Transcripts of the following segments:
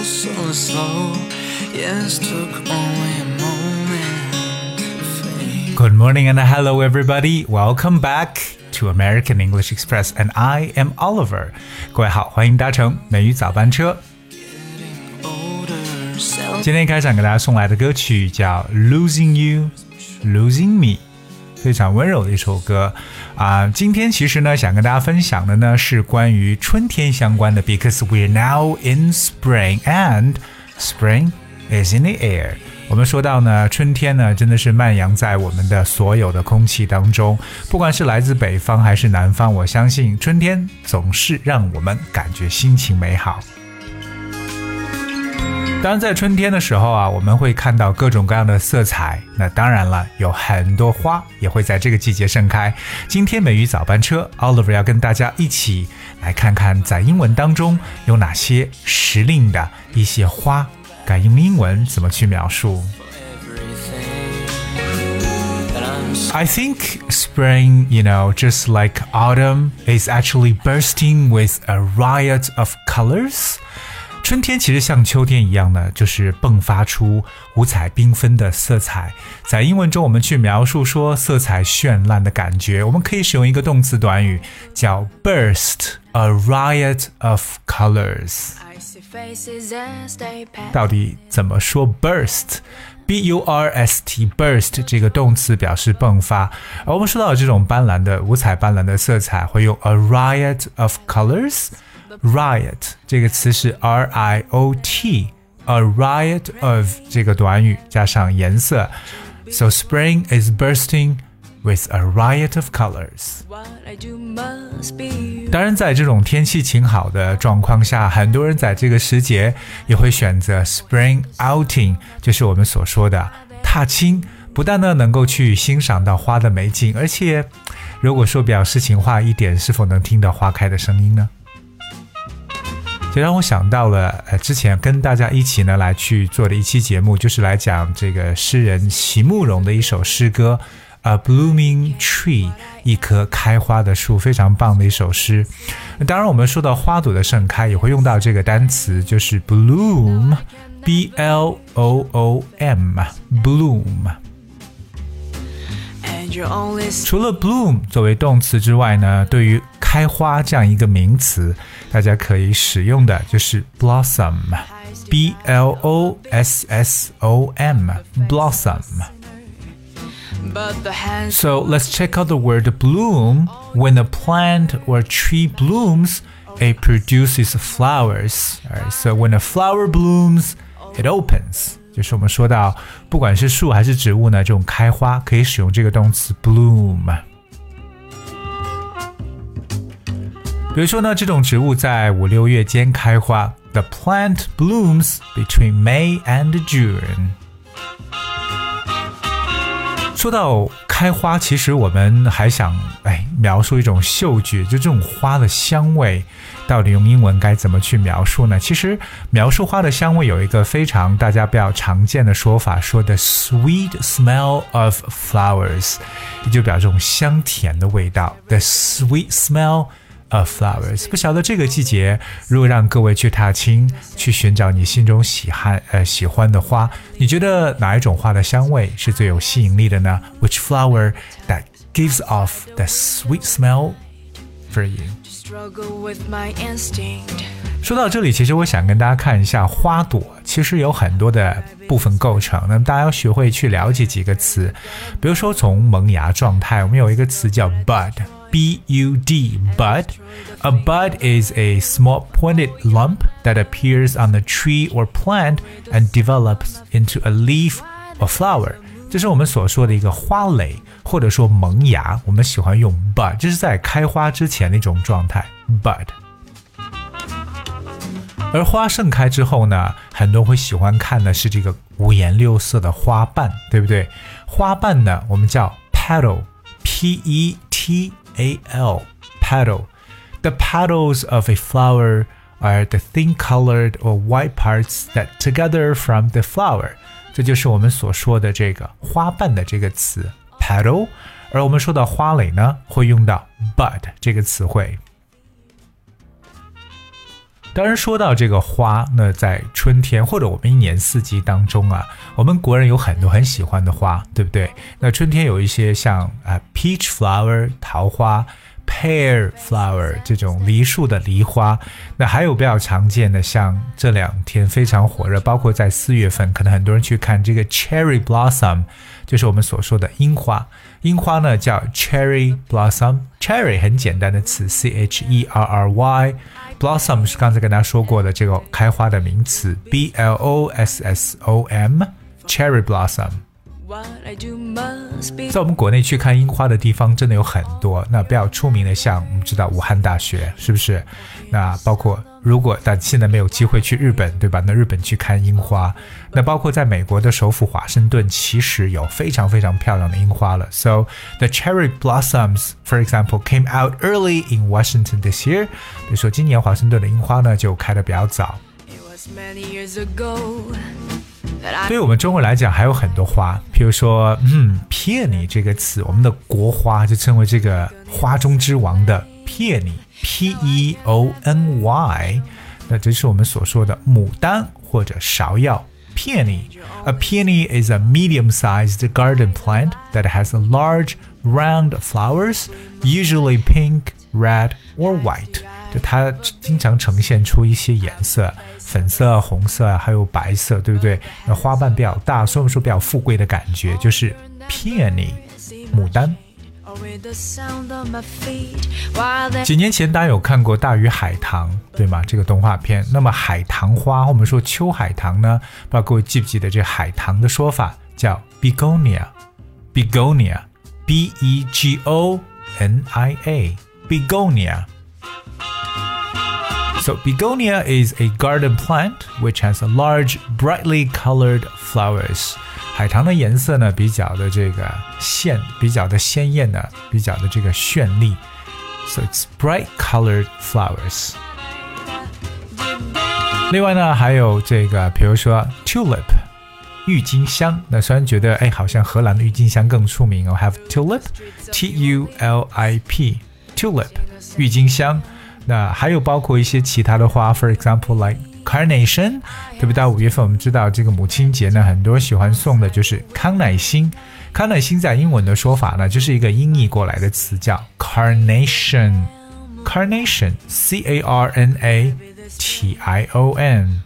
couple hours go so slow. Yes, took only a moment to fade. Good morning and hello, everybody. Welcome back to American English Express, and I am Oliver. 各位好，欢迎搭乘美语早班车。 Older self 今天开场给大家送来的歌曲叫《Losing You, Losing Me》， 非常温柔的一首歌啊、今天其实呢，想跟大家分享的呢是关于春天相关的，because we're now in spring and spring is in the air。我们说到呢，春天呢真的是蔓延在我们的所有的空气当中，不管是来自北方还是南方，我相信春天总是让我们感觉心情美好。当然，在春天的时候啊，我们会看到各种各样的色彩。那当然了，有很多花也会在这个季节盛开。今天美语早班车，Oliver 要跟大家一起来看看，在英文当中有哪些时令的一些花，该用英文怎么去描述。 everything that I'm so I think spring, you know, just like autumn, is actually bursting with a riot of colors. 春天其实像秋天一样呢，就是迸发出五彩缤纷的色彩。在英文中，我们去描述说色彩绚烂的感觉，我们可以使用一个动词短语叫 burst，a riot of colors。到底怎么说 burst？B U R S T burst 这个动词表示迸发，而我们说到这种斑斓的五彩斑斓的色彩，会用 a riot of colors。riot 这个词是 R I O T，a riot of 这个短语加上颜色，so spring is bursting with a riot of colors。 What I do must be 当然，在这种天气晴好的状况下，很多人在这个时节也会选择 spring outing，就是我们所说的踏青。不但呢能够去欣赏到花的美景，而且如果说表诗情画一点，是否能听到花开的声音呢？ 这让我想到了，呃，之前跟大家一起呢来去做的一期节目，就是来讲这个诗人席慕容的一首诗歌。A blooming tree，一棵开花的树，非常棒的一首诗。当然，我们说到花朵的盛开，也会用到这个单词，就是 bloom，b l o o m，bloom。and you're only 除了 bloom 作为动词之外呢，对于开花这样一个名词，大家可以使用的就是 blossom，b l o s s o m，blossom。 but the hands So let's check out the word bloom. When a plant or tree blooms, it produces flowers. Alright, so when a flower blooms, it opens. 就是我们说到，不管是树还是植物呢，这种开花可以使用这个动词 bloom。比如说呢，这种植物在五六月间开花，The plant blooms between May and June。说到开花，其实我们还想哎描述一种嗅觉，就这种花的香味，到底用英文该怎么去描述呢？其实描述花的香味有一个非常大家比较常见的说法，说的 sweet smell of flowers，也就表示这种香甜的味道，the sweet smell。Of flowers，不晓得这个季节，如果让各位去踏青，去寻找你心中喜欢呃喜欢的花，你觉得哪一种花的香味是最有吸引力的呢？Which flower that gives off the sweet smell for you？struggle with my instinct 说到这里，其实我想跟大家看一下花朵，其实有很多的部分构成。那么大家要学会去了解几个词，比如说从萌芽状态，我们有一个词叫 bud，b u d bud。A bud is a small pointed lump that appears on the tree or plant and develops into a leaf or flower。这是我们所说的一个花蕾，或者说萌芽。我们喜欢用 bud，这是在开花之前的一种状态，bud。而花盛开之后呢，很多人会喜欢看的是这个五颜六色的花瓣，对不对？花瓣呢，我们叫 petal，p e t a l，petal。The petals of a flower are the thin-colored or white parts that together from the flower。这就是我们所说的这个花瓣的这个词 petal。而我们说到花蕾呢，会用到 bud 这个词汇。 当然，说到这个花，那在春天或者我们一年四季当中啊，我们国人有很多很喜欢的花，对不对？那春天有一些像啊 peach flower 桃花，pear flower 这种梨树的梨花，那还有比较常见的，像这两天非常火热，包括在四月份，可能很多人去看这个 cherry blossom，就是我们所说的樱花。樱花呢叫 cherry blossom，cherry 很简单的词，c h e r r y。Blossom 是刚才跟大家说过的这个开花的名词，B L O S S O M，cherry blossom。在我们国内去看樱花的地方真的有很多，那比较出名的像我们知道武汉大学是不是？那包括如果但现在没有机会去日本，对吧？那日本去看樱花，那包括在美国的首府华盛顿，其实有非常非常漂亮的樱花了。So the cherry blossoms, for example, came out early in Washington this year。比如说今年华盛顿的樱花呢就开的比较早。对于我们中国来讲，还有很多花，比如说，嗯，peony 这个词，我们的国花就称为这个花中之王的 peony，p e o n y，那这是我们所说的牡丹或者芍药 peony。A peony is a medium-sized garden plant that has large round flowers, usually pink, red, or white. 就它经常呈现出一些颜色，粉色、红色还有白色，对不对？那花瓣比较大，所以我们说比较富贵的感觉，就是 peony 牡丹。 几年前大家有看过《大鱼海棠》对吗？这个动画片。那么海棠花，我们说秋海棠呢？不知道各位记不记得这海棠的说法叫 begonia，begonia，b e g o n i a，begonia。So begonia is a garden plant which has a large, brightly colored flowers. 海棠的颜色呢比较的这个鲜，比较的鲜艳的，比较的这个绚丽。So it's bright colored flowers. 另外呢，还有这个，比如说 tulip，郁金香。那虽然觉得哎，好像荷兰的郁金香更出名哦，have tulip，T U L I P，tulip，郁金香。那还有包括一些其他的花，for example like carnation，特别？到五月份，我们知道这个母亲节呢，很多人喜欢送的就是康乃馨。康乃馨在英文的说法呢，就是一个音译过来的词，叫 carnation。carnation，c a r n a t i o n。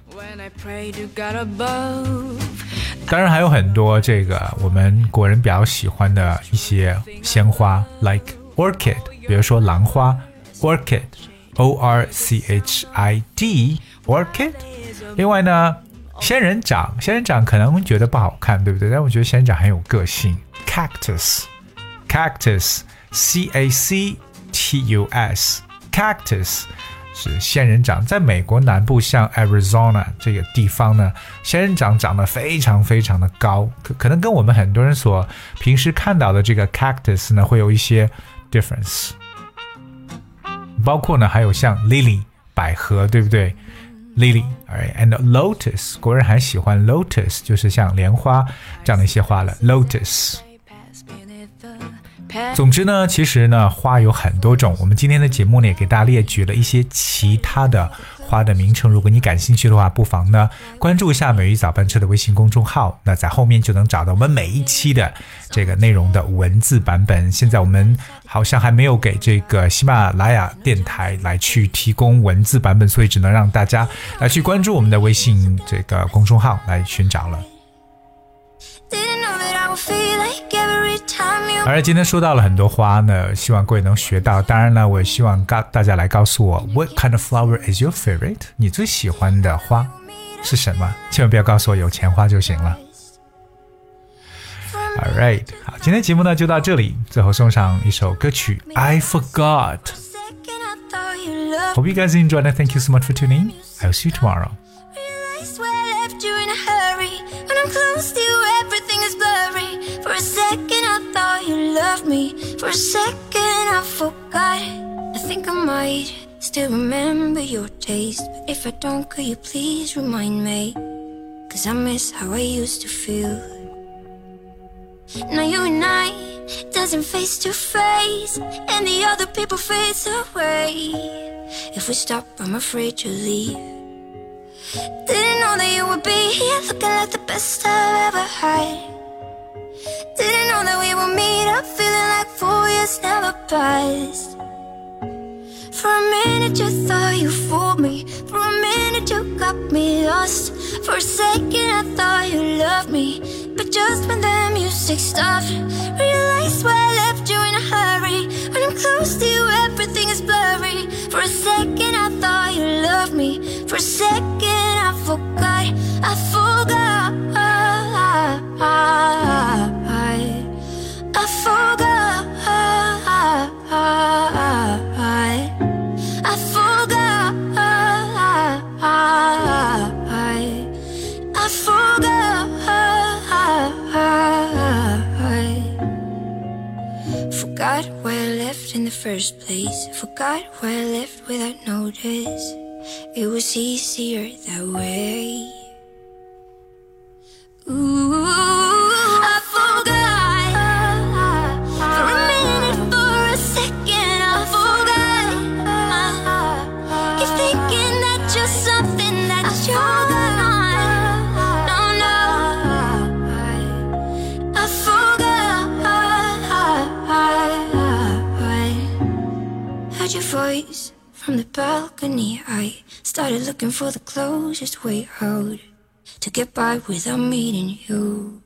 当然还有很多这个我们国人比较喜欢的一些鲜花，like orchid，比如说兰花，orchid。O R C H I D orchid。另外呢，仙人掌，仙人掌可能觉得不好看，对不对？但我觉得仙人掌很有个性。Cactus，cactus，C A C T U S，cactus 是仙人掌。在美国南部，像 Arizona 这个地方呢，仙人掌长得非常非常的高，可可能跟我们很多人所平时看到的这个 cactus 呢，会有一些 difference。包括呢，还有像 lily 百合，对不对？lily，and lotus，国人还喜欢 lotus，就是像莲花这样的一些花了。lotus。总之呢，其实呢，花有很多种。我们今天的节目呢，也给大家列举了一些其他的。花的名称，如果你感兴趣的话，不妨呢关注一下美语早班车的微信公众号，那在后面就能找到我们每一期的这个内容的文字版本。现在我们好像还没有给这个喜马拉雅电台来去提供文字版本，所以只能让大家来去关注我们的微信这个公众号来寻找了。而今天说到了很多花呢，希望各位能学到。当然了，我也希望告大家来告诉我，What kind of flower is your favorite？你最喜欢的花是什么？千万不要告诉我有钱花就行了。All right，好，今天节目呢就到这里。最后送上一首歌曲《I Forgot》。Hope you guys enjoyed it. Thank you so much for tuning. I'll see you tomorrow. Second I forgot I think I might still remember your taste But if I don't, could you please remind me Cause I miss how I used to feel Now you and I, doesn't face to face And the other people fades away If we stop, I'm afraid to leave. Didn't know that you would be here, looking like the best I've ever had. Didn't know that we would meet up, feeling like four years never passed. For a minute you thought you fooled me. For a minute you got me lost. For a second I thought you loved me. But just when the music stopped Realized why I left you in a hurry. When I'm close to you everything is blurry. For a second I thought you loved me. For a second I forgot. I first place. Forgot why I left without notice. It was easier that way. Ooh, From the balcony. I started looking for the closest way out to get by without meeting you.